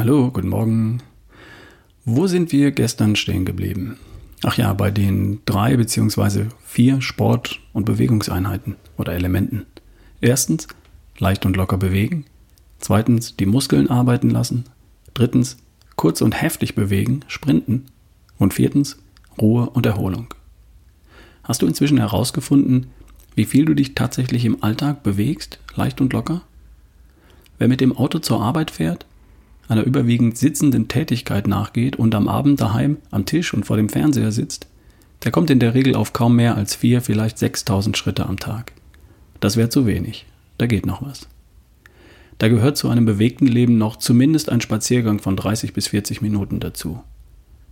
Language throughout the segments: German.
Hallo, guten Morgen. Wo sind wir gestern stehen geblieben? Ach ja, bei den drei beziehungsweise vier Sport- und Bewegungseinheiten oder Elementen. Erstens, leicht und locker bewegen. Zweitens, die Muskeln arbeiten lassen. Drittens, kurz und heftig bewegen, sprinten. Und viertens, Ruhe und Erholung. Hast du inzwischen herausgefunden, wie viel du dich tatsächlich im Alltag bewegst, leicht und locker? Wer mit dem Auto zur Arbeit fährt, einer überwiegend sitzenden Tätigkeit nachgeht und am Abend daheim am Tisch und vor dem Fernseher sitzt, der kommt in der Regel auf kaum mehr als vier, vielleicht 6000 Schritte am Tag. Das wäre zu wenig. Da geht noch was. Da gehört zu einem bewegten Leben noch zumindest ein Spaziergang von 30 bis 40 Minuten dazu.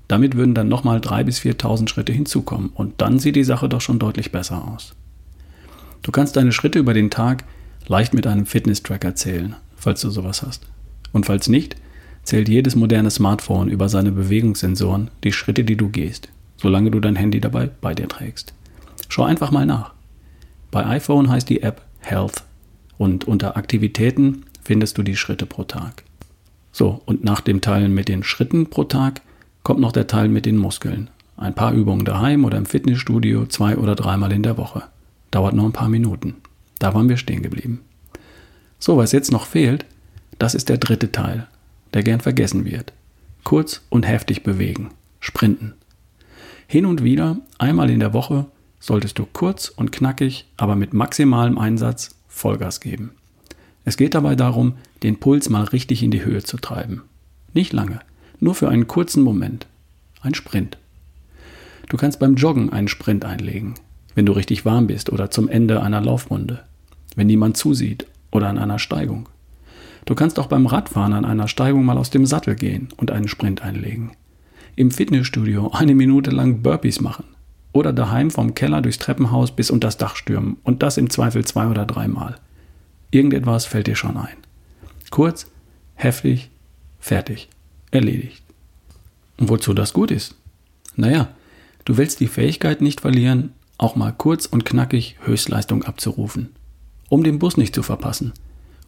Damit würden dann nochmal 3.000 bis 4.000 Schritte hinzukommen und dann sieht die Sache doch schon deutlich besser aus. Du kannst deine Schritte über den Tag leicht mit einem Fitness-Tracker zählen, falls du sowas hast. Und falls nicht, zählt jedes moderne Smartphone über seine Bewegungssensoren die Schritte, die du gehst, solange du dein Handy dabei bei dir trägst. Schau einfach mal nach. Bei iPhone heißt die App Health und unter Aktivitäten findest du die Schritte pro Tag. So, und nach dem Teilen mit den Schritten pro Tag kommt noch der Teil mit den Muskeln. Ein paar Übungen daheim oder im Fitnessstudio zwei oder dreimal in der Woche. Dauert nur ein paar Minuten. Da waren wir stehen geblieben. So, was jetzt noch fehlt, das ist der dritte Teil, der gern vergessen wird. Kurz und heftig bewegen, sprinten. Hin und wieder, einmal in der Woche, solltest du kurz und knackig, aber mit maximalem Einsatz Vollgas geben. Es geht dabei darum, den Puls mal richtig in die Höhe zu treiben. Nicht lange, nur für einen kurzen Moment. Ein Sprint. Du kannst beim Joggen einen Sprint einlegen, wenn du richtig warm bist oder zum Ende einer Laufrunde, wenn niemand zusieht oder an einer Steigung. Du kannst auch beim Radfahren an einer Steigung mal aus dem Sattel gehen und einen Sprint einlegen. Im Fitnessstudio eine Minute lang Burpees machen. Oder daheim vom Keller durchs Treppenhaus bis unter das Dach stürmen und das im Zweifel zwei oder dreimal. Irgendetwas fällt dir schon ein. Kurz, heftig, fertig, erledigt. Und wozu das gut ist? Naja, du willst die Fähigkeit nicht verlieren, auch mal kurz und knackig Höchstleistung abzurufen. Um den Bus nicht zu verpassen –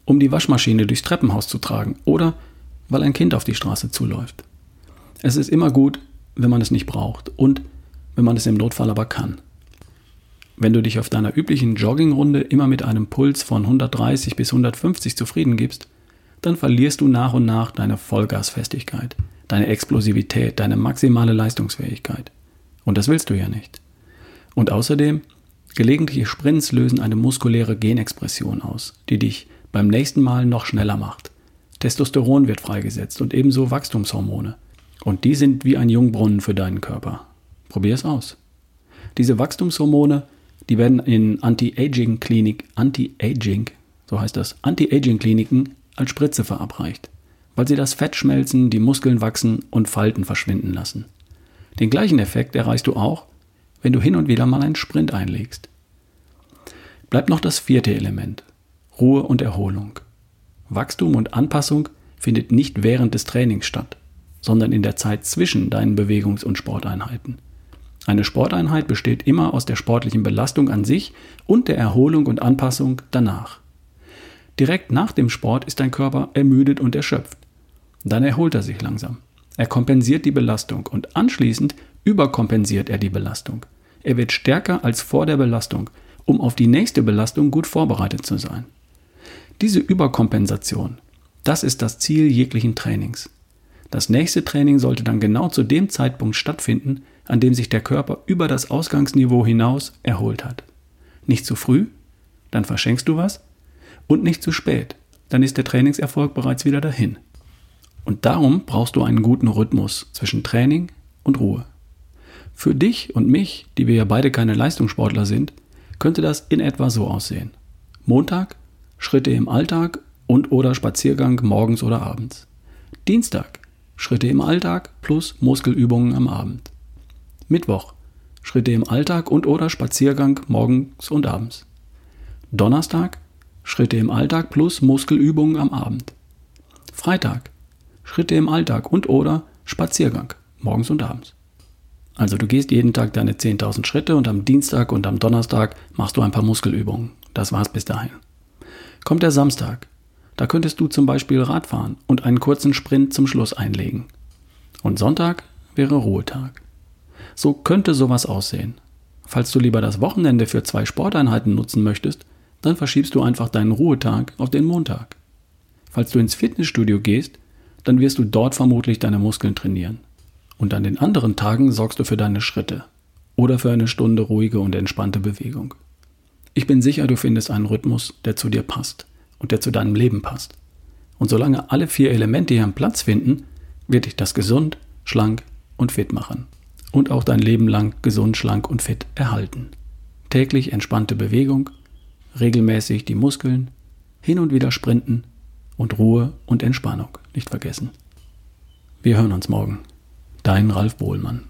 um die Waschmaschine durchs Treppenhaus zu tragen oder weil ein Kind auf die Straße zuläuft. Es ist immer gut, wenn man es nicht braucht und wenn man es im Notfall aber kann. Wenn du dich auf deiner üblichen Joggingrunde immer mit einem Puls von 130 bis 150 zufrieden gibst, dann verlierst du nach und nach deine Vollgasfestigkeit, deine Explosivität, deine maximale Leistungsfähigkeit. Und das willst du ja nicht. Und außerdem, gelegentliche Sprints lösen eine muskuläre Genexpression aus, die dich beim nächsten Mal noch schneller macht. Testosteron wird freigesetzt und ebenso Wachstumshormone. Und die sind wie ein Jungbrunnen für deinen Körper. Probier es aus. Diese Wachstumshormone, die werden in Anti-Aging-Klinik, Anti-Aging, so heißt das, Anti-Aging-Kliniken als Spritze verabreicht, weil sie das Fett schmelzen, die Muskeln wachsen und Falten verschwinden lassen. Den gleichen Effekt erreichst du auch, wenn du hin und wieder mal einen Sprint einlegst. Bleibt noch das vierte Element, Ruhe und Erholung. Wachstum und Anpassung findet nicht während des Trainings statt, sondern in der Zeit zwischen deinen Bewegungs- und Sporteinheiten. Eine Sporteinheit besteht immer aus der sportlichen Belastung an sich und der Erholung und Anpassung danach. Direkt nach dem Sport ist dein Körper ermüdet und erschöpft. Dann erholt er sich langsam. Er kompensiert die Belastung und anschließend überkompensiert er die Belastung. Er wird stärker als vor der Belastung, um auf die nächste Belastung gut vorbereitet zu sein. Diese Überkompensation, das ist das Ziel jeglichen Trainings. Das nächste Training sollte dann genau zu dem Zeitpunkt stattfinden, an dem sich der Körper über das Ausgangsniveau hinaus erholt hat. Nicht zu früh, dann verschenkst du was, und nicht zu spät, dann ist der Trainingserfolg bereits wieder dahin. Und darum brauchst du einen guten Rhythmus zwischen Training und Ruhe. Für dich und mich, die wir ja beide keine Leistungssportler sind, könnte das in etwa so aussehen. Montag Schritte im Alltag und oder Spaziergang morgens oder abends. Dienstag Schritte im Alltag plus Muskelübungen am Abend. Mittwoch Schritte im Alltag und oder Spaziergang morgens und abends. Donnerstag Schritte im Alltag plus Muskelübungen am Abend. Freitag Schritte im Alltag und oder Spaziergang morgens und abends. Also du gehst jeden Tag deine 10.000 Schritte und am Dienstag und am Donnerstag machst du ein paar Muskelübungen. Das war's bis dahin. Kommt der Samstag, Da könntest du zum Beispiel Radfahren und einen kurzen Sprint zum Schluss einlegen. Und Sonntag wäre Ruhetag. So könnte sowas aussehen. Falls du lieber das Wochenende für zwei Sporteinheiten nutzen möchtest, dann verschiebst du einfach deinen Ruhetag auf den Montag. Falls du ins Fitnessstudio gehst, dann wirst du dort vermutlich deine Muskeln trainieren. Und an den anderen Tagen sorgst du für deine Schritte oder für eine Stunde ruhige und entspannte Bewegung. Ich bin sicher, du findest einen Rhythmus, der zu dir passt und der zu deinem Leben passt. Und solange alle vier Elemente hier einen Platz finden, wird dich das gesund, schlank und fit machen. Und auch dein Leben lang gesund, schlank und fit erhalten. Täglich entspannte Bewegung, regelmäßig die Muskeln, hin und wieder sprinten und Ruhe und Entspannung nicht vergessen. Wir hören uns morgen. Dein Ralf Bohlmann.